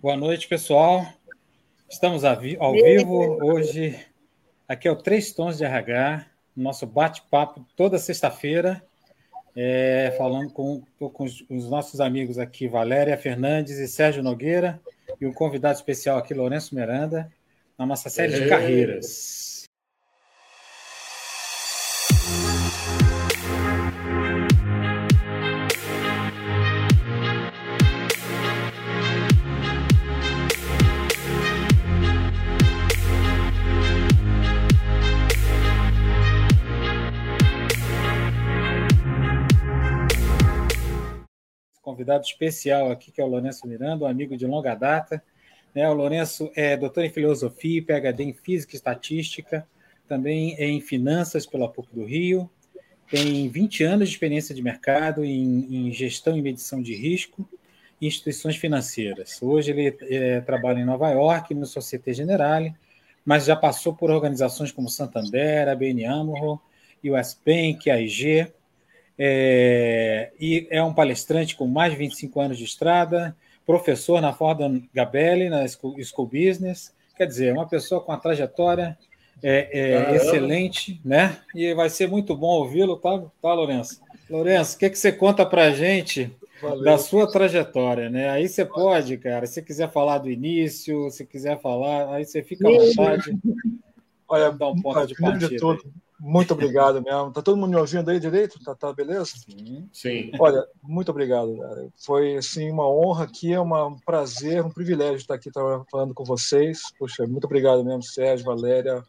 Boa noite, pessoal. Estamos ao vivo hoje. Aqui é o Três Tons de RH, nosso bate-papo toda sexta-feira, é, falando com, com os, os, nossos amigos aqui, Valéria Fernandes e Sérgio Nogueira, e um convidado especial aqui, Lourenço Miranda, na nossa série de carreiras. Convidado especial aqui, que é o Lourenço Miranda, um amigo de longa data. Né? O Lourenço é doutor em filosofia, PhD em física e estatística, também é em finanças pela PUC do Rio, tem 20 anos de experiência de mercado em, em gestão e medição de risco e instituições financeiras. Hoje ele é, trabalha em Nova York, no Societe Generale, mas já passou por organizações como Santander, a BN Amro, US Bank, a IG, é, e é um palestrante com mais de 25 anos de estrada, professor na Fordham Gabelli, na School, School Business. Quer dizer, uma pessoa com uma trajetória é, é, excelente, né? E vai ser muito bom ouvi-lo, tá, tá, Lourenço? Lourenço, o que, que você conta para a gente Valeu. da sua trajetória, né? Aí você pode, cara, se quiser falar do início, se quiser falar, aí você fica à vontade. Olha, dar um ponto de partida. Muito obrigado mesmo. Tá todo mundo me ouvindo aí direito? Tá, tá beleza? Sim. Sim. Olha, muito obrigado. Cara. Foi assim uma honra aqui, é um prazer, um privilégio estar aqui falando com vocês. Poxa, muito obrigado mesmo, Sérgio, Valéria,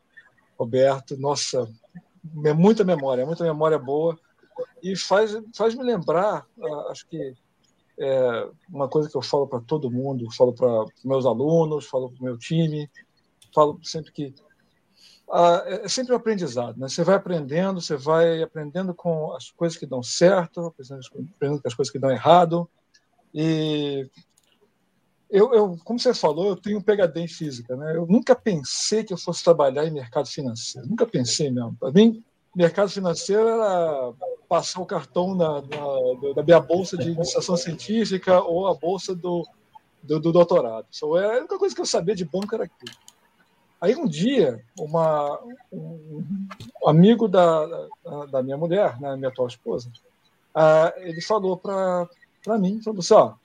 Roberto. Nossa, é muita memória, muita memória boa e faz faz me lembrar, ah, acho que é uma coisa que eu falo para todo mundo, falo para meus alunos, falo para o meu time, falo sempre que ah, é, é sempre um aprendizado. Né? Você vai aprendendo, você vai aprendendo com as coisas que dão certo, aprendendo com as coisas que dão errado. E eu, eu, como você falou, eu tenho um PhD em física. Né? Eu nunca pensei que eu fosse trabalhar em mercado financeiro. Nunca pensei mesmo. Para mim, mercado financeiro era passar o cartão na, na, da minha bolsa de iniciação científica ou a bolsa do, do, do doutorado. Então, a única coisa que eu sabia de banco era aquilo. Aí um dia, uma, um amigo da, da, minha mulher, né, minha atual esposa, uh, ele falou para mim, falou assim, ó,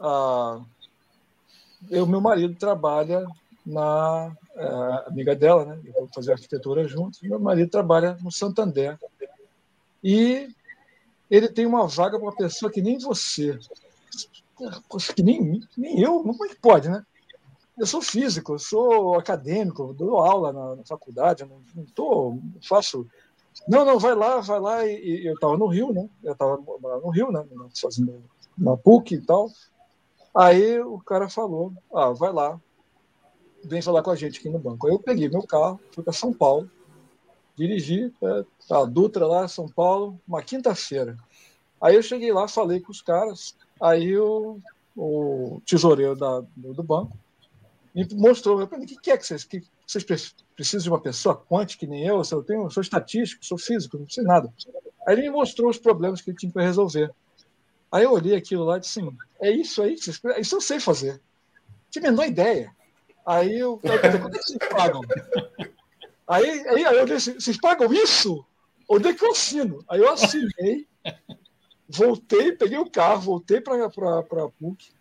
uh, eu, meu marido trabalha na uh, amiga dela, né, eu vou fazer arquitetura juntos, meu marido trabalha no Santander e ele tem uma vaga para uma pessoa que nem você, que nem, nem eu, como é que pode, né? Eu sou físico, eu sou acadêmico, dou aula na, na faculdade, não, não tô, faço. Não, não, vai lá, vai lá. E, e eu estava no Rio, né? Eu estava no Rio, né? Fazendo na PUC e tal. Aí o cara falou: ah, vai lá, vem falar com a gente aqui no banco. Aí eu peguei meu carro, fui para São Paulo, dirigi é, a Dutra lá, São Paulo, uma quinta-feira. Aí eu cheguei lá, falei com os caras, aí o, o tesoureiro da, do banco me mostrou, o que é que vocês, que vocês precisam de uma pessoa quântica que nem eu, eu, tenho, eu sou estatístico, sou físico, não sei nada. Aí ele me mostrou os problemas que ele tinha para resolver. Aí eu olhei aquilo lá e disse assim, é isso aí, isso eu sei fazer. Tinha a menor ideia. Aí eu falei, quanto é que vocês pagam? Aí, aí, aí eu disse, vocês pagam isso? Onde é que eu assino? Aí eu assinei, voltei, peguei o carro, voltei para a PUC,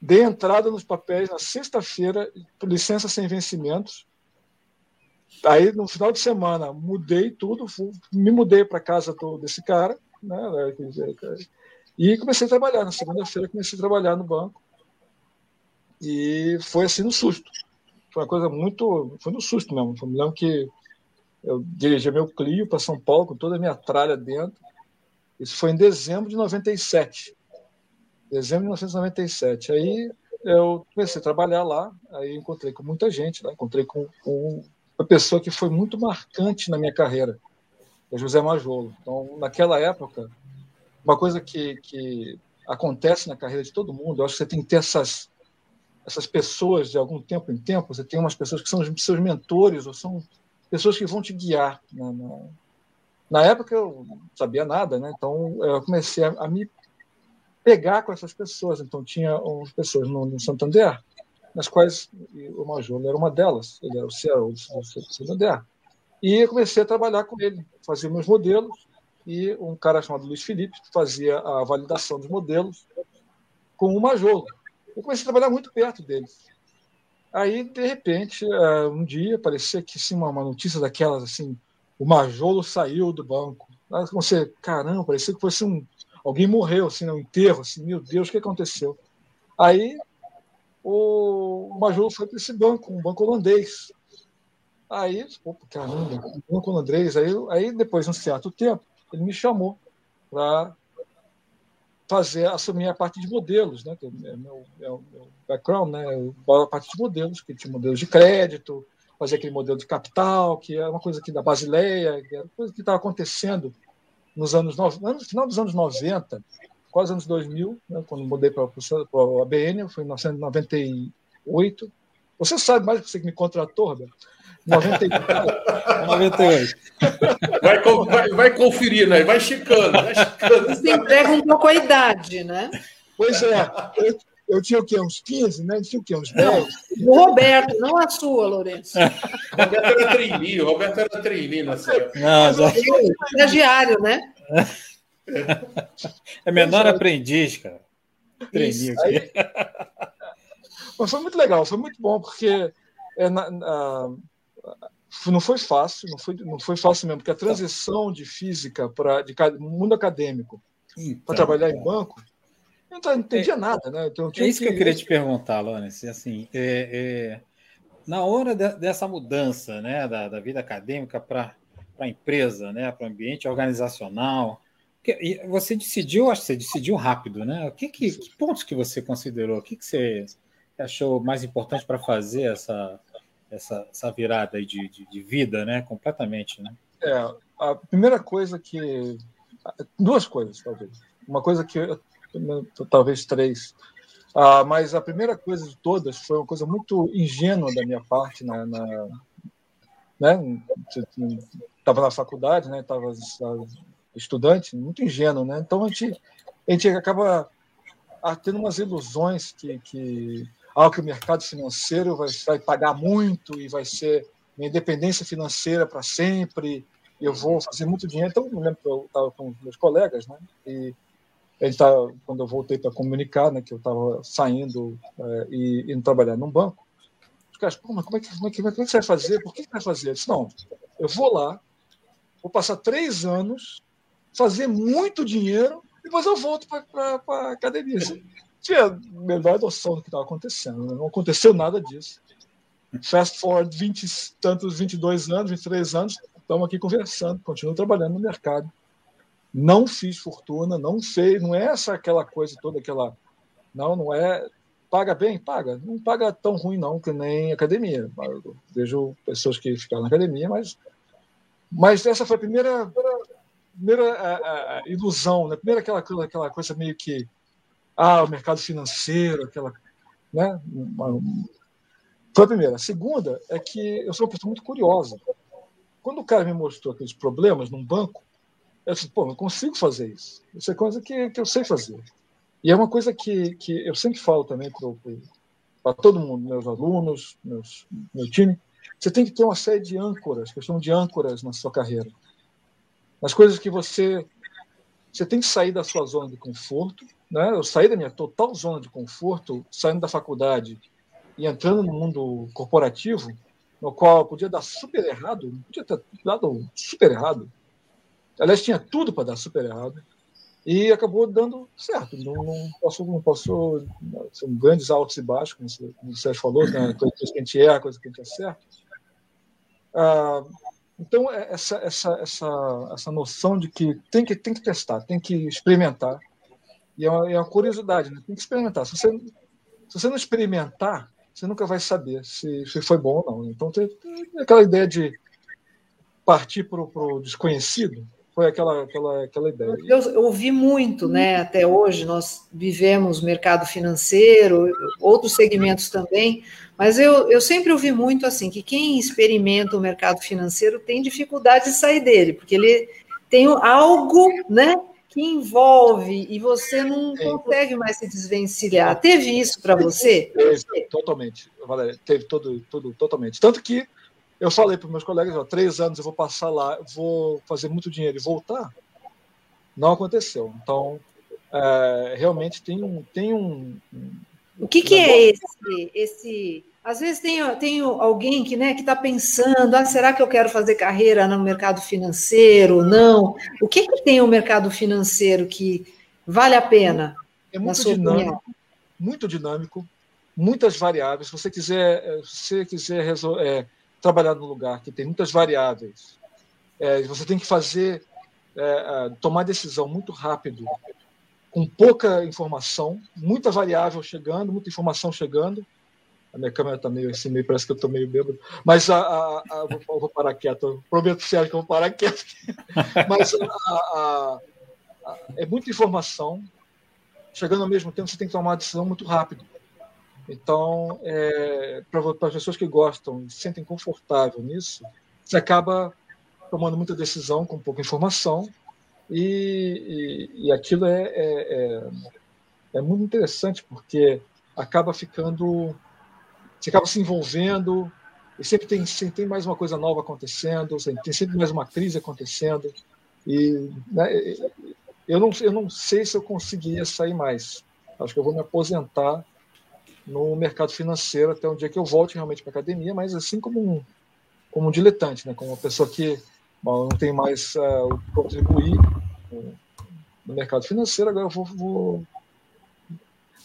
Dei entrada nos papéis na sexta-feira, licença sem vencimentos. Aí, no final de semana, mudei tudo, fui, me mudei para casa do, desse cara, né? E comecei a trabalhar. Na segunda-feira, comecei a trabalhar no banco. E foi assim no susto. Foi uma coisa muito. Foi no susto mesmo. Eu me que eu dirigi meu Clio para São Paulo com toda a minha tralha dentro. Isso foi em dezembro de 97 dezembro de 1997. Aí eu comecei a trabalhar lá, aí encontrei com muita gente, lá, encontrei com, com, uma pessoa que foi muito marcante na minha carreira, é José Majolo. Então, naquela época, uma coisa que, que acontece na carreira de todo mundo, eu acho que você tem que ter essas, essas pessoas de algum tempo em tempo, você tem umas pessoas que são seus mentores, ou são pessoas que vão te guiar. Né? Na época eu não sabia nada, né? então eu comecei a, a me pegar com essas pessoas. Então, tinha umas pessoas no, no Santander, nas quais o Majolo era uma delas, ele era o CEO do Santander. E eu comecei a trabalhar com ele, fazia meus modelos, e um cara chamado Luiz Felipe fazia a validação dos modelos com o Majolo. Eu comecei a trabalhar muito perto dele. Aí, de repente, eh, um dia, parecia que assim, uma notícia daquelas, assim, o Majolo saiu do banco. Você, caramba, parecia que fosse um, alguém morreu, assim, no enterro, assim, meu Deus, o que aconteceu? Aí o Majolo foi para esse banco, um banco holandês. Aí, opa, caramba, um banco holandês. Aí, aí, depois de um certo tempo, ele me chamou para fazer, assumir a parte de modelos, né? Que é meu, meu, meu background, né? A parte de modelos, que tinha modelos de crédito, fazer aquele modelo de capital, que é uma coisa aqui da Basileia, que era coisa que estava acontecendo nos anos no final dos anos 90, quase anos 2000, né, quando mudei para o ABN, foi em 1998. Você sabe mais que você que me contratou, Roberto? 98. Vai, vai, vai conferir, né? Vai checando, vai checando. Você entrega um pouco a idade, né? Pois é. Eu, eu tinha o quê? Uns 15, né? Eu tinha o quê? Uns 10? O Roberto, não a sua, Lourenço. Roberto era treininho, Roberto era treininho nessa época. Não, já... Estagiário, né? É menor aprendiz, cara. Treininho aqui. Mas foi muito legal, foi muito bom, porque é, na, na, não foi fácil, não foi, não foi fácil mesmo, porque a transição de física para de mundo acadêmico para trabalhar em banco eu não entendia é, nada, né? Então, é isso que, que, eu queria te perguntar, Lawrence. Assim, é, é, na hora de, dessa mudança né, da, da vida acadêmica para a empresa, né, para o ambiente organizacional, que, você decidiu, acho que você decidiu rápido, né? O que, que, que pontos que você considerou? O que, que você achou mais importante para fazer essa, essa, essa virada de, de, de, vida, né? Completamente, né? É, a primeira coisa que... Duas coisas, talvez. Uma coisa que eu talvez três. Ah, mas a primeira coisa de todas foi uma coisa muito ingênua da minha parte na, na né? Estava na faculdade, né? Estava estudante, muito ingênuo, né? Então a gente a gente acaba tendo umas ilusões que que ah, que o mercado financeiro vai, vai pagar muito e vai ser minha independência financeira para sempre. Eu vou fazer muito dinheiro. Então, eu lembro que eu estava com meus colegas, né? E ele tá, quando eu voltei para comunicar, né, que eu estava saindo é, e indo trabalhar num banco, os caras, pô, mas como é que, como é que, como é que você vai fazer? Por que você vai fazer? Eu disse, não, eu vou lá, vou passar três anos, fazer muito dinheiro, depois eu volto para a academia. Assim, tinha a menor noção do que estava acontecendo, né? não aconteceu nada disso. Fast forward 20 tantos, 22 anos, 23 anos, estamos aqui conversando, continuo trabalhando no mercado não fiz fortuna, não sei, não é essa aquela coisa toda, aquela. Não, não é. Paga bem? Paga. Não paga tão ruim, não, que nem academia. Eu vejo pessoas que ficaram na academia, mas. Mas essa foi a primeira, primeira a, a ilusão, né? Primeira aquela, aquela coisa meio que. Ah, o mercado financeiro, aquela. Né? Foi a primeira. A segunda é que eu sou uma pessoa muito curiosa. Quando o cara me mostrou aqueles problemas num banco, eu disse, pô, não consigo fazer isso. Isso é coisa que, que eu sei fazer. E é uma coisa que, que eu sempre falo também para todo mundo, meus alunos, meus, meu time. Você tem que ter uma série de âncoras, que eu de âncoras na sua carreira. As coisas que você. Você tem que sair da sua zona de conforto. Né? Eu saí da minha total zona de conforto, saindo da faculdade e entrando no mundo corporativo, no qual podia dar super errado, podia ter dado super errado Aliás, tinha tudo para dar super errado. E acabou dando certo. Não, não posso, não posso. São grandes altos e baixos, como o Sérgio falou, né? coisa que a gente erra, coisa que a gente acerta. Ah, então, é essa, essa, essa, essa noção de que tem, que tem que testar, tem que experimentar. E é uma, é uma curiosidade, né? tem que experimentar. Se você, se você não experimentar, você nunca vai saber se, se foi bom ou não. Então, tem, tem aquela ideia de partir para o desconhecido foi aquela, aquela, aquela ideia. Eu, ouvi muito, né? Até hoje nós vivemos mercado financeiro, outros segmentos também, mas eu, eu sempre ouvi muito assim que quem experimenta o mercado financeiro tem dificuldade de sair dele, porque ele tem algo, né? que envolve e você não consegue mais se desvencilhar. Teve isso para você? Teve, totalmente, Valéria, teve todo, tudo, totalmente. Tanto que eu falei para meus colegas, ó, três anos eu vou passar lá, vou fazer muito dinheiro e voltar. Não aconteceu. Então, é, realmente tem um, tem um. O que, que é esse, esse às vezes tem, tem alguém que né, está pensando, ah, será que eu quero fazer carreira no mercado financeiro ou não? O que, que tem o mercado financeiro que vale a pena? É muito dinâmico, opinião? muito dinâmico, muitas variáveis. Se você quiser, eh, se você quiser é, trabalhar num lugar que tem muitas variáveis, é, você tem que fazer, é, tomar decisão muito rápido, com pouca informação, muita variável chegando, muita informação chegando a minha câmera está meio assim, meio, parece que eu estou meio bêbado. Mas a, a, a vou, vou, parar quieto. Prometo Sérgio que eu vou parar quieto. Mas é muita informação. Chegando ao mesmo tempo, você tem que tomar uma decisão muito rápido. Então, é, para as pessoas que gostam e se sentem confortável nisso, você acaba tomando muita decisão com pouca informação. E, e, e aquilo é, é, é, é muito interessante, porque acaba ficando você acaba se envolvendo, e sempre tem, sempre tem mais uma coisa nova acontecendo, tem sempre mais uma crise acontecendo. E né, eu, não, eu não sei se eu conseguiria sair mais. Acho que eu vou me aposentar no mercado financeiro até um dia que eu volte realmente para a academia, mas assim como um, como um diletante, né? como uma pessoa que bom, não tem mais uh, o contribuir no mercado financeiro, agora eu vou, vou...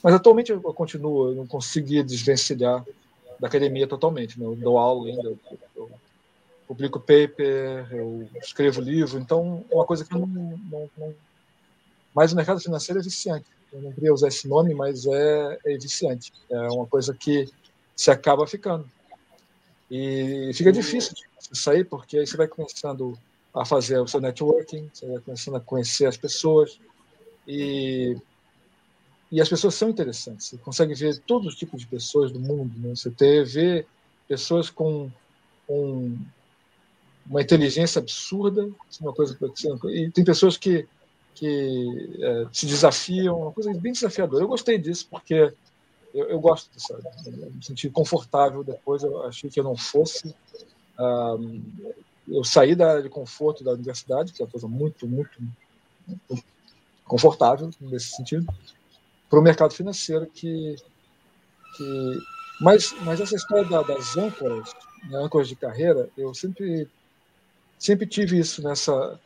Mas atualmente eu continuo, eu não consegui desvencilhar da academia totalmente. Né? Eu dou aula ainda, eu, eu publico paper, eu escrevo livro, então é uma coisa que eu não, não, não... Mas o mercado financeiro é viciante. Eu não queria usar esse nome, mas é, é viciante. É uma coisa que se acaba ficando. E fica difícil de sair, porque aí você vai começando a fazer o seu networking, você vai começando a conhecer as pessoas, e e as pessoas são interessantes. Você consegue ver todos os tipos de pessoas do mundo. Né? Você vê pessoas com, com uma inteligência absurda, uma coisa e tem pessoas que que é, se desafiam, uma coisa bem desafiadora. Eu gostei disso porque eu, eu gosto disso, eu me senti confortável depois. Eu achei que eu não fosse. Um, eu saí da área de conforto da universidade, que é uma coisa muito, muito, muito confortável nesse sentido, para o mercado financeiro que, que mas, mas essa história da, das âncoras, né, âncoras de carreira, eu sempre sempre tive isso nessa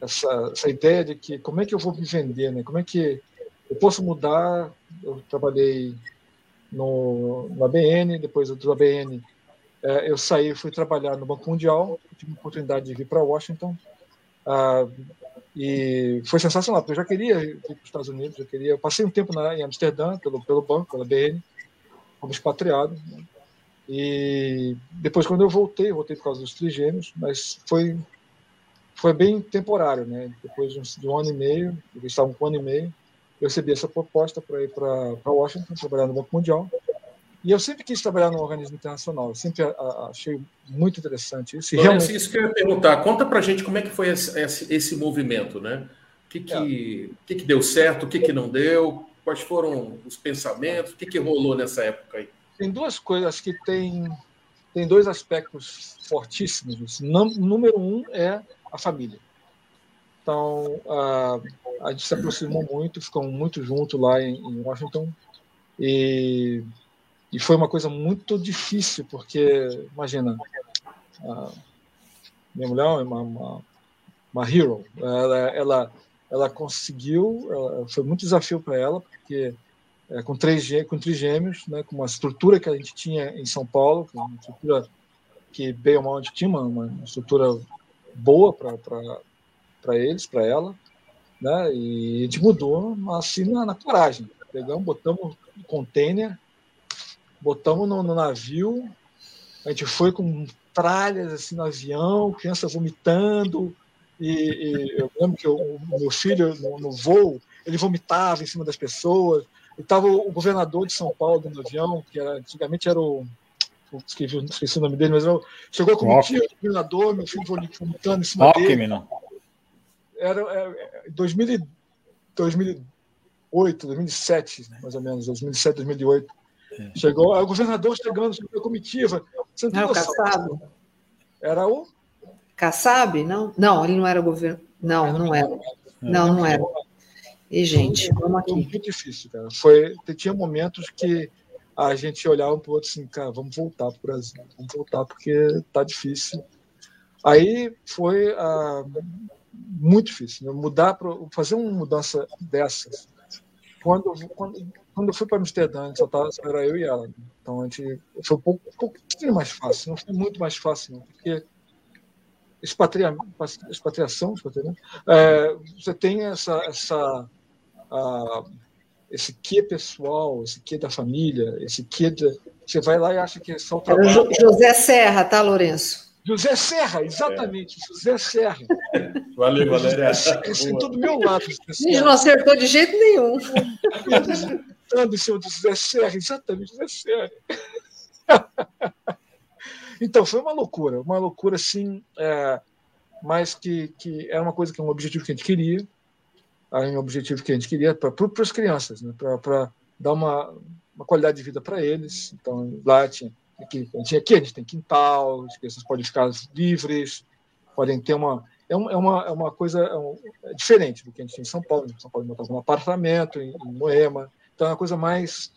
essa, essa ideia de que como é que eu vou me vender, né? Como é que eu posso mudar? Eu trabalhei no, no ABN, depois do ABN é, eu saí, fui trabalhar no Banco Mundial, tive a oportunidade de vir para Washington. Ah, e foi sensacional, porque eu já queria ir para os Estados Unidos, eu queria. Eu passei um tempo na, em Amsterdã, pelo, pelo banco, pela BN, como expatriado. Né? E depois, quando eu voltei, eu voltei por causa dos trigêmeos, mas foi, foi bem temporário, né? Depois de um, de um ano e meio, eles estavam com um ano e meio, eu recebi essa proposta para ir para Washington, trabalhar no Banco Mundial. E eu sempre quis trabalhar num organismo internacional, eu sempre achei muito interessante isso. E realmente... Isso que eu ia perguntar, conta para gente como é que foi esse, esse, esse movimento, né? O que, que, é. que, que deu certo, o que, que não deu, quais foram os pensamentos, o que, que rolou nessa época aí? Tem duas coisas que tem, tem dois aspectos fortíssimos. Número um é a família. Então, a, a gente se aproximou muito, ficamos muito juntos lá em, em Washington. E e foi uma coisa muito difícil, porque, imagina, minha mulher é uma, uma, uma hero. Ela, ela, ela conseguiu, ela, foi muito desafio para ela, porque é, com, três, com trigêmeos, né, com uma estrutura que a gente tinha em São Paulo, uma estrutura que bem ou mal a gente tinha, uma, uma estrutura boa para eles, para ela, né, e a gente mudou assim na, na coragem. Pegamos, botamos um container botamos no, no, navio, a gente foi com tralhas assim no avião, criança vomitando, e, e eu lembro que o meu filho no, no, voo, ele vomitava em cima das pessoas, e estava o, governador de São Paulo no avião, que era, antigamente era o esqueci, esqueci o nome dele, mas eu, chegou como tio do governador, meu filho vomitando em cima Alckmin, dele. Não. era, era 2000, 2008, 2007, mais ou menos, 2007, 2008. É. Chegou, o governador chegando com a comitiva. Você não, não o Kassab. Era o? Kassab? Não, não, ele não era governo. Não, não era. Não, não era. E, gente, vamos aqui. Foi muito difícil, cara. Foi, tinha momentos que a gente olhava um para o outro assim, cara, vamos voltar para o Brasil, vamos voltar porque tá difícil. Aí foi ah, muito difícil, né? mudar para fazer uma mudança dessas. Quando, quando, quando eu fui para Amsterdã, só, tava, só era eu e ela. Né? Então a gente foi um, pouco, um pouquinho mais fácil, não foi muito mais fácil, não, porque expatria, expatriação, expatriação é, você tem essa, essa a, esse que pessoal, esse que da família, esse que de, você vai lá e acha que é só o trabalho. José Serra, tá, Lourenço? José Serra, exatamente, é. José Serra. Valeu, Valéria. Sentou do meu lado. Ele não acertou de jeito nenhum. Ando em cima do José Serra, exatamente, José Serra. Então, foi uma loucura, uma loucura, assim, é, mas que, que era uma coisa que é um objetivo que a gente queria, aí um objetivo que a gente queria para as crianças, né, para dar uma, uma qualidade de vida para eles. Então, lá tinha aqui, a gente, aqui a gente tem quintal, as crianças podem ficar livres, podem ter uma. É uma, é uma, é uma coisa é um, é diferente do que a gente tem em São Paulo. Em São Paulo, montar um apartamento em, em Moema. Então, é uma coisa mais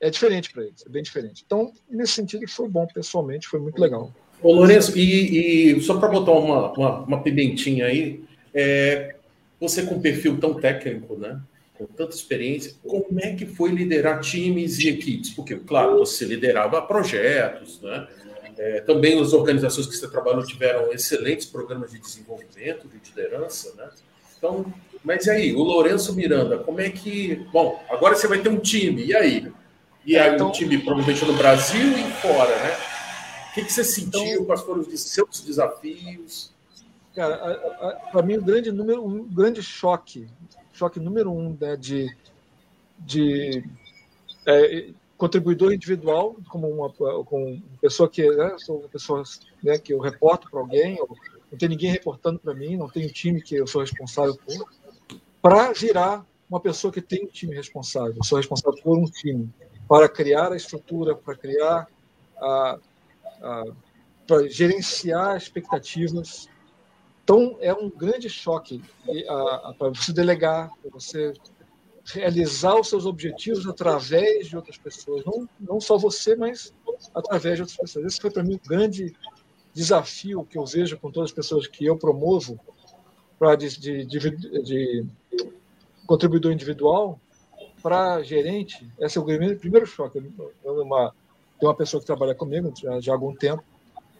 é diferente para eles, é bem diferente. Então, nesse sentido, foi bom pessoalmente, foi muito legal. Ô, Lourenço, e, e só para botar uma, uma, uma, pimentinha aí, é, você com um perfil tão técnico, né? Com tanta experiência, como é que foi liderar times e equipes? Porque, claro, você liderava projetos, né? É, também as organizações que você trabalhou tiveram excelentes programas de desenvolvimento, de liderança, né? Então, mas e aí, o Lourenço Miranda, como é que. Bom, agora você vai ter um time, e aí? E aí então, o time provavelmente no Brasil e fora, né? O que, que você sentiu? Então, Quais foram os seus desafios? Cara, para mim o grande número, um grande choque, choque número um né, de, de é, contribuidor individual, como uma, com uma pessoa que né, sou uma pessoa né, que eu reporto para alguém, não tem ninguém reportando para mim, não tem um time que eu sou responsável por, para virar uma pessoa que tem um time responsável, eu sou responsável por um time para criar a estrutura, para criar a, a para gerenciar expectativas. Então é um grande choque para você delegar, para você realizar os seus objetivos através de outras pessoas, não, não só você, mas através de outras pessoas. Esse foi para mim um grande desafio que eu vejo com todas as pessoas que eu promovo para de, de, de, de contribuidor individual, para gerente, esse é o primeiro choque. Uma, tem uma pessoa que trabalha comigo já, já há algum tempo,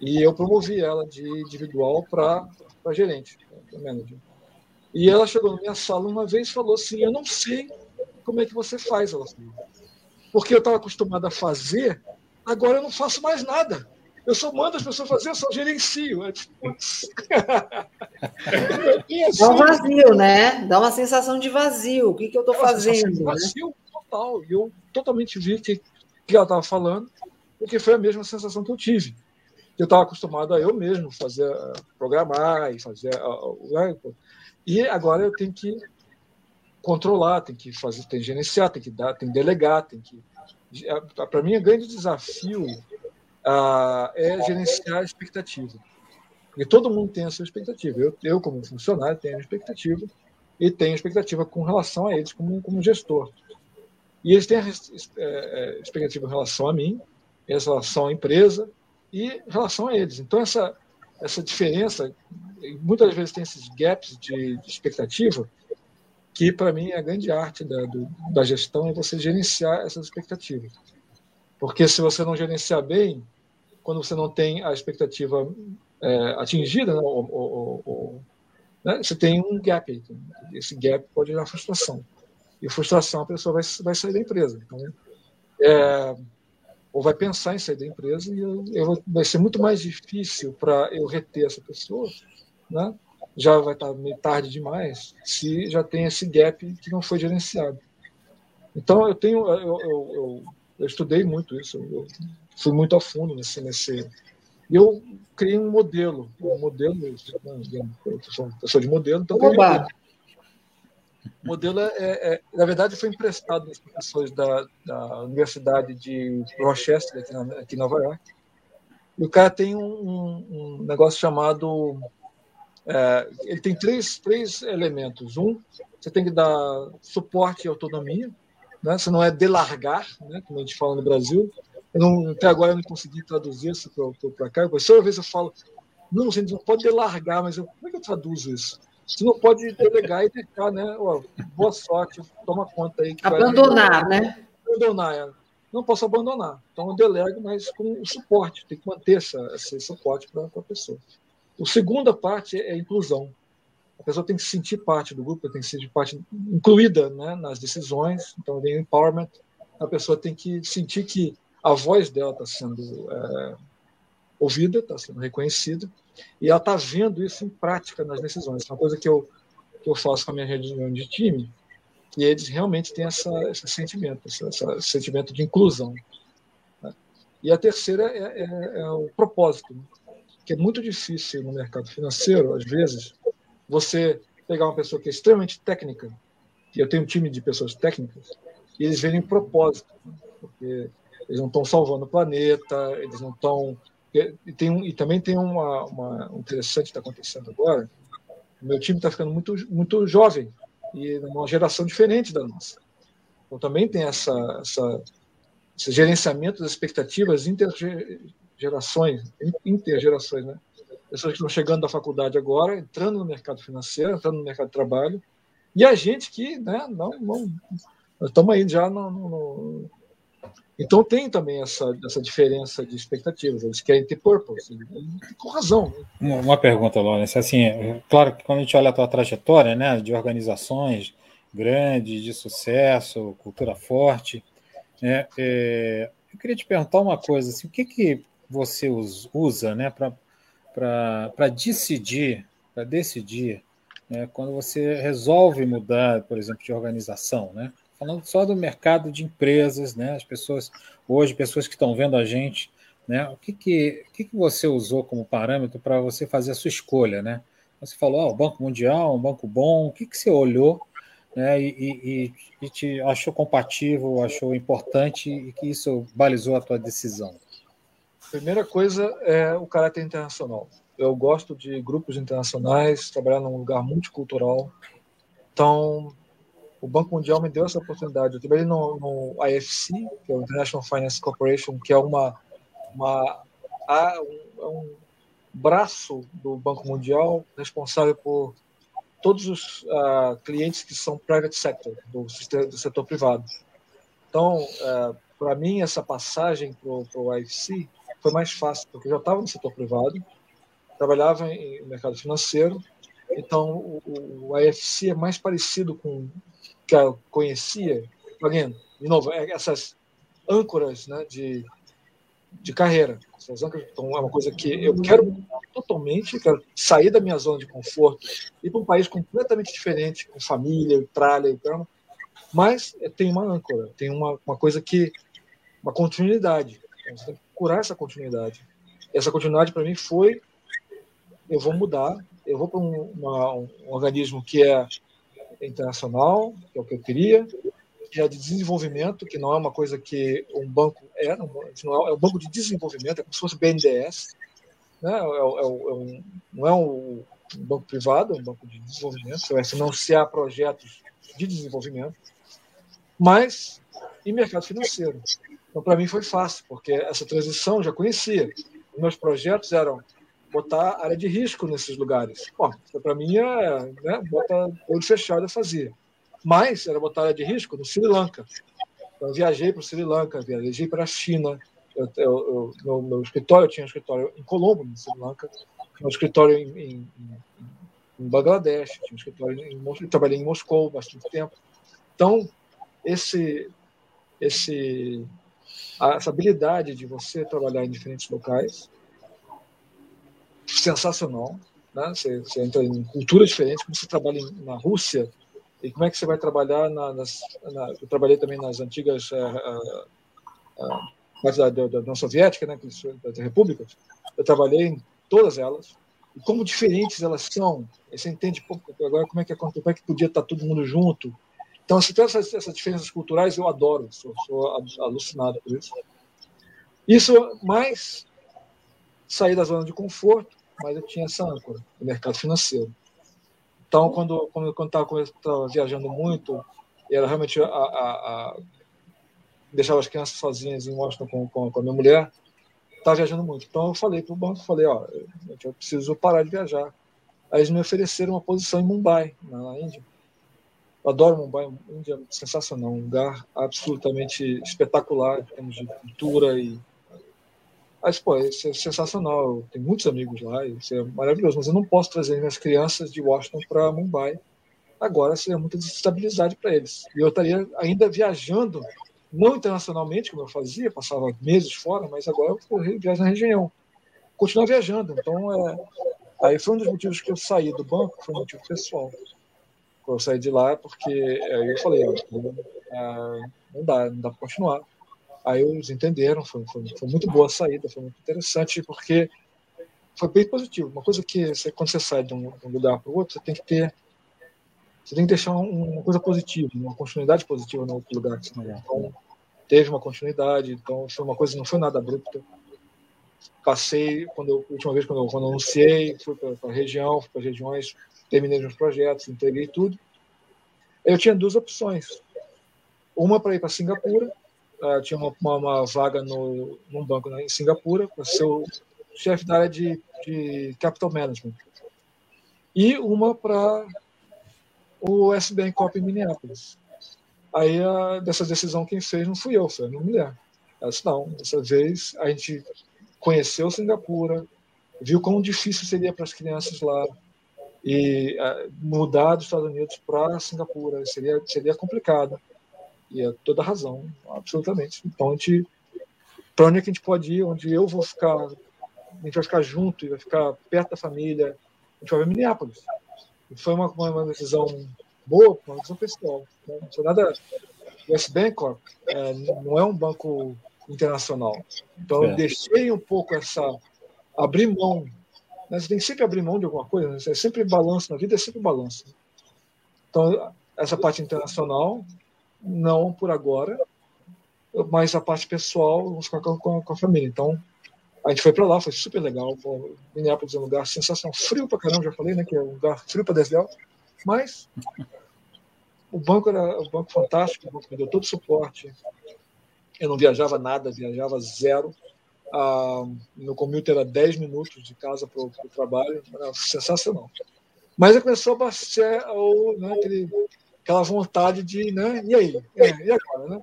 e eu promovi ela de individual para gerente, para manager. E ela chegou na minha sala uma vez e falou assim: Eu não sei como é que você faz, ela falou. Porque eu estava acostumada a fazer, agora eu não faço mais nada. Eu só mando as pessoas fazer, eu só gerencio. Dá um vazio, né? Dá uma sensação de vazio. O que, que eu estou fazendo? Né? Vazio né? total. E eu totalmente vi o que, que ela estava falando, porque foi a mesma sensação que eu tive. Eu estava acostumado a eu mesmo fazer, programar e fazer. Né? E agora eu tenho que controlar, tem que fazer, tem que gerenciar, tem que dar, tem que delegar, tem que. Para mim, o grande desafio ah, é gerenciar a expectativa. Porque todo mundo tem a sua expectativa. Eu, eu como funcionário, tenho a expectativa e tenho expectativa com relação a eles como, como gestor. E eles têm a é, é, expectativa em relação a mim, em relação à empresa e em relação a eles. Então, essa, essa diferença, muitas vezes tem esses gaps de, de expectativa, que para mim é a grande arte da, do, da gestão, é você gerenciar essas expectativas. Porque se você não gerenciar bem, quando você não tem a expectativa é, atingida, né, ou, ou, ou, né, você tem um gap. Esse gap pode gerar frustração. E frustração, a pessoa vai, vai sair da empresa. Então, é, ou vai pensar em sair da empresa e eu, eu, vai ser muito mais difícil para eu reter essa pessoa, né? já vai estar meio tarde demais, se já tem esse gap que não foi gerenciado. Então, eu tenho, eu, eu, eu eu estudei muito isso, eu fui muito a fundo nesse, nesse, eu criei um modelo, um modelo, eu sou pessoa de modelo, então Oba. O modelo é, é, na verdade foi emprestado dos professores da, da Universidade de Rochester aqui, na, aqui em Nova York. E o cara tem um, um, negócio chamado é, ele tem três, três elementos. Um, você tem que dar suporte e autonomia, né? Você não é delargar, né? Como a gente fala no Brasil. Não, até agora eu não consegui traduzir isso para cá. Toda vez eu falo, não, você não pode delargar, mas eu, como é que eu traduzo isso? Você não pode delegar e deixar, né? Ó, boa sorte, toma conta aí. Abandonar, vai... né? Abandonar, é. Não posso abandonar. Então eu delego, mas com o suporte. Tem que manter essa, esse suporte para a pessoa. A segunda parte é a inclusão. A pessoa tem que se sentir parte do grupo, tem que se sentir parte incluída né, nas decisões. Então, tem empowerment. A pessoa tem que sentir que a voz dela está sendo é, ouvida, está sendo reconhecida, e ela está vendo isso em prática nas decisões. É uma coisa que eu, que eu faço com a minha reunião de time, e eles realmente têm essa, esse sentimento, esse, esse sentimento de inclusão. Né? E a terceira é, é, é o propósito. Né? que é muito difícil no mercado financeiro, às vezes, você pegar uma pessoa que é extremamente técnica, e eu tenho um time de pessoas técnicas, e eles verem propósito, porque eles não estão salvando o planeta, eles não estão. E, tem um, e também tem uma, uma um interessante que está acontecendo agora. O meu time está ficando muito, muito jovem e numa geração diferente da nossa. Então também tem essa, essa, esse gerenciamento das expectativas gerações, intergerações, né? Pessoas que estão chegando da faculdade agora, entrando no mercado financeiro, entrando no mercado de trabalho, e a gente que, né, não, não estamos aí já no, no, então tem também essa, essa diferença de expectativas. Eles querem ter purpose, com razão. Né? Uma pergunta, Lawrence. Assim, é claro que quando a gente olha a tua trajetória, né, de organizações grandes, de sucesso, cultura forte, né, é, eu queria te perguntar uma coisa. Assim, o que que você usa né, para decidir, para decidir né, quando você resolve mudar, por exemplo, de organização, né? Falando só do mercado de empresas, né? As pessoas hoje, pessoas que estão vendo a gente, né? O que que, o que, que você usou como parâmetro para você fazer a sua escolha, né? Você falou, oh, o Banco Mundial, um banco bom. O que que você olhou, né? E, e, e te achou compatível, achou importante e que isso balizou a tua decisão? Primeira coisa é o caráter internacional. Eu gosto de grupos internacionais, trabalhar num lugar multicultural. Então, o Banco Mundial me deu essa oportunidade. Eu trabalhei no, no IFC, que é o International Finance Corporation, que é uma, uma um, é um braço do Banco Mundial responsável por todos os uh, clientes que são private sector, do, do setor privado. Então, uh, para mim, essa passagem para o IFC foi mais fácil, porque eu já estava no setor privado, trabalhava em mercado financeiro, então o, o AFC é mais parecido com que eu conhecia. Again, de novo, é essas âncoras né, de, de carreira. Essas âncoras, então, é uma coisa que eu quero totalmente, quero sair da minha zona de conforto, ir para um país completamente diferente, com família, tralha e tal, mas tem uma âncora, tem uma, uma coisa que, uma continuidade. Então, você tem que procurar essa continuidade. Essa continuidade para mim foi: eu vou mudar, eu vou para um, um, organismo que é internacional, que é o que eu queria, que é de desenvolvimento, que não é uma coisa que um banco é, não é, é um banco de desenvolvimento, é como se fosse BNDES, né? é, é, é um, não é um, banco privado, é um banco de desenvolvimento, você vai financiar projetos de desenvolvimento, mas em mercado financeiro. Então, para mim foi fácil, porque essa transição eu já conhecia. Meus projetos eram botar área de risco nesses lugares. Para mim é né, botar olho fechado a fazer. Mas era botar área de risco no Sri Lanka. Então, eu viajei para o Sri Lanka, viajei para a China. Eu, eu, eu, meu, escritório, eu tinha um escritório em Colombo, no Sri Lanka, tinha um escritório em, em, em Bangladesh, tinha um escritório em trabalhei em Moscou bastante tempo. Então, esse, esse essa habilidade de você trabalhar em diferentes locais, sensacional. Né? Você, você entra em culturas diferentes, como você trabalha na Rússia, e como é que você vai trabalhar na, nas. Na, eu trabalhei também nas antigas. Uh, uh, uh, da, da, da União Soviética, né, das repúblicas, Eu trabalhei em todas elas. E como diferentes elas são, você entende pô, agora como é, que, como é que podia estar todo mundo junto. Então, se tem essas, essas diferenças culturais, eu adoro, sou, sou alucinado por isso. Isso, mais sair da zona de conforto, mas eu tinha essa âncora, o mercado financeiro. Então, quando quando quando estava viajando muito, era realmente a, a, a, deixava as crianças sozinhas em Washington com, com, com a minha mulher, estava viajando muito. Então, eu falei para o banco, falei, ó, eu preciso parar de viajar. Aí eles me ofereceram uma posição em Mumbai, na Índia. Eu adoro Mumbai, Índia é sensacional, um lugar absolutamente espetacular em termos de cultura e mas, pô, isso é sensacional. Tenho muitos amigos lá, isso é maravilhoso. Mas eu não posso trazer minhas crianças de Washington para Mumbai. Agora seria muita desestabilidade para eles. E eu estaria ainda viajando, não internacionalmente, como eu fazia, passava meses fora, mas agora eu viajo na região. Continuar viajando. Então, é... aí foi um dos motivos que eu saí do banco, foi um motivo pessoal. Eu saí de lá porque aí eu falei, ah, não dá, não dá para continuar Aí eles entenderam, foi, foi, foi, muito boa a saída, foi muito interessante, porque foi bem positivo. Uma coisa que você, quando você sai de um, lugar para o outro, você tem que ter. Você tem que deixar uma coisa positiva, uma continuidade positiva no outro lugar que você vai. Então, teve uma continuidade, então foi uma coisa, não foi nada abrupta. Passei, quando eu, última vez quando eu, quando eu anunciei, fui para a região, fui para as regiões, terminei meus projetos, entreguei tudo. Eu tinha duas opções. Uma para ir para Singapura, uh, tinha uma, uma, uma, vaga no, num banco né, em Singapura para ser o chefe da área de, de capital management. E uma para o SBN Corp em Minneapolis. Aí, a, dessa decisão, quem fez não fui eu, foi a minha mulher. Ela disse, não, dessa vez a gente conheceu Singapura, viu quão difícil seria para as crianças lá, e uh, mudar dos Estados Unidos para Singapura seria, seria complicado. E é toda razão, absolutamente. Então, a gente, para onde é que a gente pode ir, onde eu vou ficar, a gente vai ficar junto e vai ficar perto da família, a gente vai ver Minneapolis. E foi uma, uma, decisão boa, uma decisão pessoal. Né? Não foi nada. O S Bancorp é, não é um banco internacional. Então, é. eu deixei um pouco essa. abrir mão. Né? Você tem que sempre abrir mão de alguma coisa, né? é sempre balanço na vida, é sempre balanço. Então, essa parte internacional não por agora, mas a parte pessoal, vamos com, com, com a família. Então, a gente foi para lá, foi super legal. Minneapolis é um lugar sensacional, frio para caramba, já falei, né? Que é um lugar frio para descer mas o banco era um banco fantástico, o banco me deu todo o suporte. Eu não viajava nada, viajava zero. Ah, meu commute era 10 minutos de casa para o trabalho, era sensacional. Mas eu começou a baixar o, né, aquele aquela vontade de, né? E aí? É, e agora, né?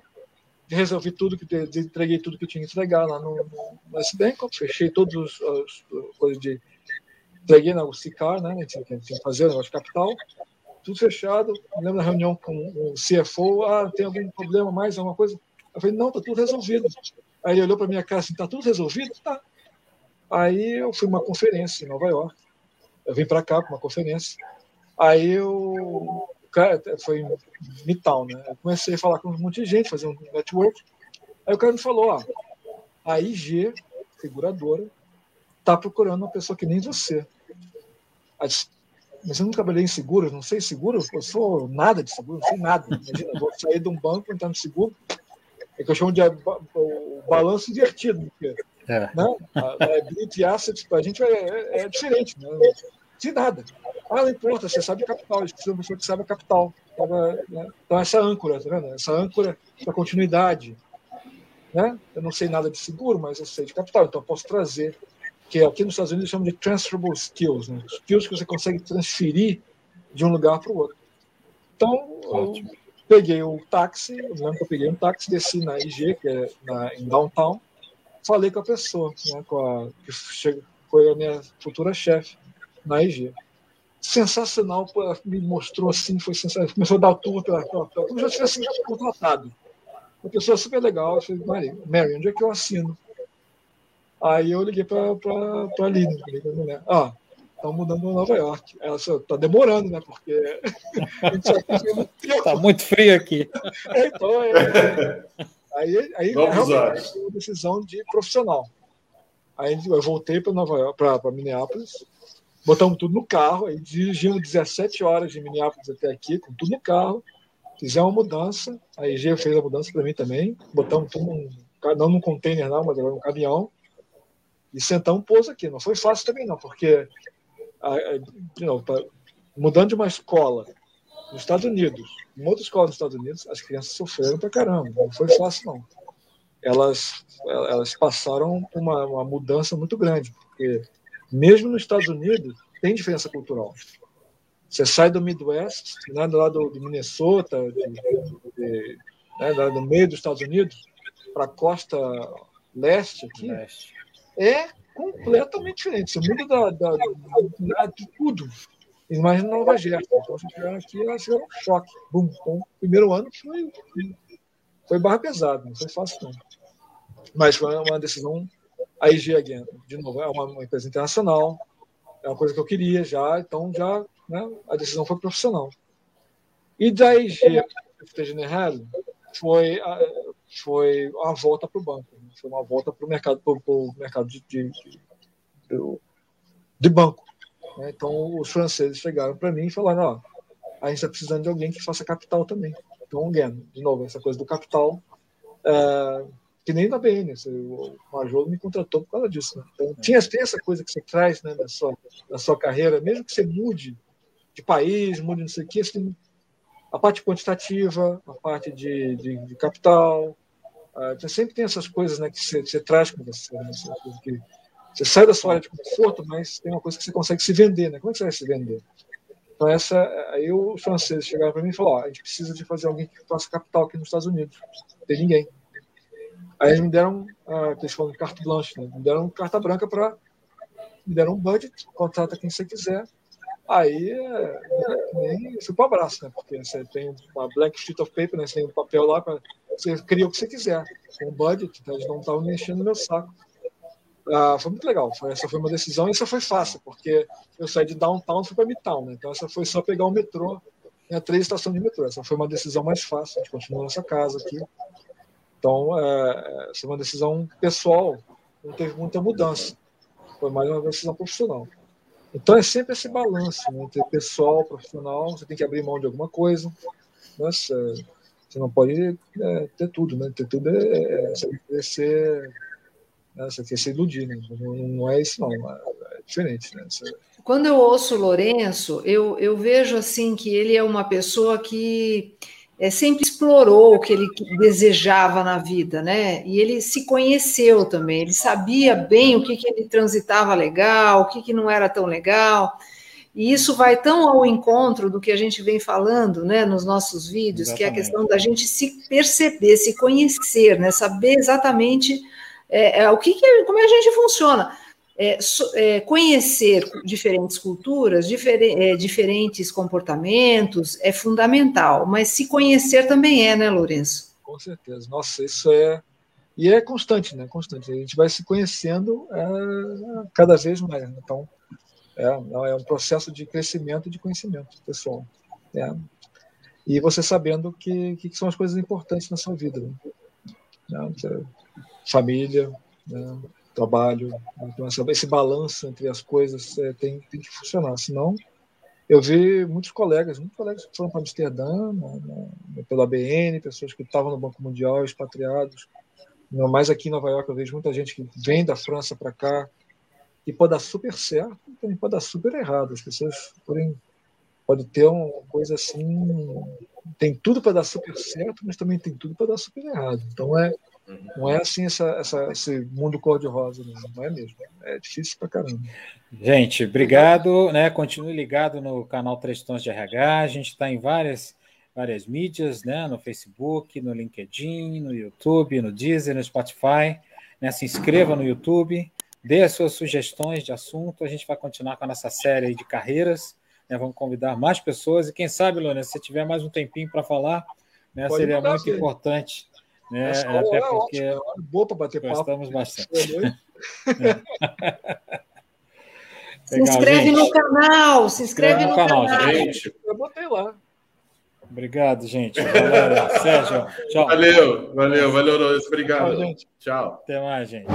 Resolvi tudo que entreguei tudo que tinha que entregar lá no, no SBank, fechei todas as coisas de entreguei na UCICAR, né? Tinha que fazer o negócio de capital, tudo fechado. Me lembro da reunião com o CFO, ah, tem algum problema mais, alguma coisa? Eu falei, não, tá tudo resolvido. Aí ele olhou para minha cara assim, tá tudo resolvido? Tá. Aí eu fui uma conferência em Nova York. Eu vim para cá para uma conferência. Aí eu cara foi em né? Eu comecei a falar com um monte de gente, fazer um network. Aí o cara me falou, ó, a IG, seguradora, tá procurando uma pessoa que nem você. Disse, mas eu não trabalhei em seguro, não sei seguro, eu sou nada de seguro, não sei nada. Imagina, eu vou sair de um banco, entrar no seguro, é que eu chamo de o balanço invertido, porque é. né? a liability assets para a gente é, é, é diferente, né? de nada. Ah, não importa, você sabe capital, eles precisam de uma pessoa que sabe capital. Né? Então, essa âncora, tá vendo? Essa âncora da continuidade. Né? Eu não sei nada de seguro, mas eu sei de capital, então eu posso trazer, que aqui nos Estados Unidos chamam de transferable skills, né? skills que você consegue transferir de um lugar para o outro. Então, Ótimo. eu peguei o táxi, lembro que eu peguei um táxi, desci na IG, que é na, em downtown, falei com a pessoa, né, com a, que chega, foi a minha futura chefe na IG sensacional, me mostrou assim, foi sensacional. Começou a dar o tour pela, pela, pela como já tivesse contratado. Uma pessoa super legal. Eu falei, Mary, Mary, onde é que eu assino? Aí eu liguei para a Aline, falei para a mulher, ah, estão mudando para Nova York. Ela disse, tá demorando, né? Porque a gente já muito tempo. Tá muito frio aqui. É, então, é, aí, aí realmente, uma decisão de profissional. Aí eu voltei para Nova York, para Minneapolis, botamos tudo no carro, aí dirigimos 17 horas de Minneapolis até aqui, com tudo no carro, fizemos uma mudança, a IG fez a mudança para mim também, botamos tudo num, não num container não, mas agora num caminhão, e sentamos um pouso aqui. Não foi fácil também não, porque a, não, pra, mudando de uma escola nos Estados Unidos, uma outra escola nos Estados Unidos, as crianças sofreram pra caramba, não foi fácil não. Elas, elas passaram uma, uma mudança muito grande, porque mesmo nos Estados Unidos tem diferença cultural. Você sai do Midwest, né, lá do, do Minnesota, de, de, né, do meio dos Estados Unidos, para a costa leste aqui, leste. é completamente diferente. Você muda da, da, da, de tudo. Imagina Nova Jersey. Então, chegaram aqui, elas tiveram um choque. Bum, então, primeiro ano foi, foi barra pesada, não foi fácil não. Mas foi uma decisão, a IG again, de novo, é uma, empresa internacional, é uma coisa que eu queria já, então já né, a decisão foi profissional. E da IG para General foi foi a volta para o banco, né? foi uma volta para o mercado, pro, pro mercado de, de, de, de banco. Né? Então os franceses chegaram para mim e falaram: ó, a gente está precisando de alguém que faça capital também. Então, again, de novo, essa coisa do capital. É, que nem na BN, o Major me contratou por causa disso. Né? Então, tinha, tem essa coisa que você traz né, na, sua, na sua carreira, mesmo que você mude de país, mude não sei o quê, tem a parte quantitativa, a parte de, de, de capital, uh, você sempre tem essas coisas né, que você, você traz com você. Né, que você sai da sua área de conforto, mas tem uma coisa que você consegue se vender. Né? Como é que você vai se vender? Então, essa, aí os franceses chegaram para mim e falaram: a gente precisa de fazer alguém que faça capital aqui nos Estados Unidos. Não tem ninguém. Aí eles me deram, uh, eles falam de carta blanche, né? me deram carta branca para. Me deram um budget, contrata quem você quiser. Aí é, nem para o abraço, né? Porque você tem uma blank sheet of paper, né? Você tem um papel lá, para você cria o que você quiser. Com um budget, então eles não estavam mexendo no meu saco. Ah, foi muito legal. Foi, essa foi uma decisão e essa foi fácil, porque eu saí de downtown e fui para midtown, né? Então essa foi só pegar o metrô, tinha três estações de metrô. Essa foi uma decisão mais fácil. A gente continua nessa casa aqui. Então, é, é uma decisão pessoal, não teve muita mudança. Foi mais uma decisão profissional. Então, é sempre esse balanço né, entre pessoal, profissional. Você tem que abrir mão de alguma coisa. Né, você, você não pode é, ter tudo, né? Ter tudo é, é você ser, né, você né? Não, não é isso, não. É, é diferente, né? Você, Quando eu ouço o Lourenço, eu, eu vejo assim que ele é uma pessoa que é, sempre explorou o que ele desejava na vida, né? E ele se conheceu também, ele sabia bem o que, que ele transitava legal, o que, que não era tão legal. E isso vai tão ao encontro do que a gente vem falando né, nos nossos vídeos, exatamente. que é a questão da gente se perceber, se conhecer, né, saber exatamente é, é, o que, que como é a gente funciona é, é, conhecer diferentes culturas, difer é, diferentes comportamentos é fundamental, mas se conhecer também é, né, Lourenço? Com certeza. Nossa, isso é. E é constante, né? Constante. A gente vai se conhecendo é, cada vez mais. Né? Então, é, é um processo de crescimento e de conhecimento pessoal. É. E você sabendo que, que são as coisas importantes na sua vida. Né? Família, né? Trabalho. Então, essa, esse balanço entre as coisas é, tem, tem que funcionar. Senão, eu vi muitos colegas, muitos colegas que foram para Amsterdã, na, na, pela BN, pessoas que estavam no Banco Mundial, expatriados. Mas aqui em Nova York eu vejo muita gente que vem da França para cá e pode dar super certo, também pode dar super errado. As pessoas podem, pode ter uma coisa assim, tem tudo para dar super certo, mas também tem tudo para dar super errado. Então é não é assim essa, essa, esse mundo cor-de-rosa, não é mesmo. É difícil pra caramba. Gente, obrigado. Né? Continue ligado no canal Três Tons de RH. A gente está em várias, várias mídias, né? no Facebook, no LinkedIn, no YouTube, no Deezer, no Spotify. Né? Se inscreva no YouTube, dê as suas sugestões de assunto. A gente vai continuar com a nossa série de carreiras. Né? Vamos convidar mais pessoas. E quem sabe, Lona, se você tiver mais um tempinho para falar, né? seria muito importante né? Até porque é ótimo, boa para bater papo. Gostamos bastante. se inscreve gente. no canal, se inscreve no, no canal, canal, gente. Eu botei lá. Obrigado, gente. Valeu, Sérgio. Tchau. Valeu, valeu, valeu, Obrigado. Tchau, Até mais, gente.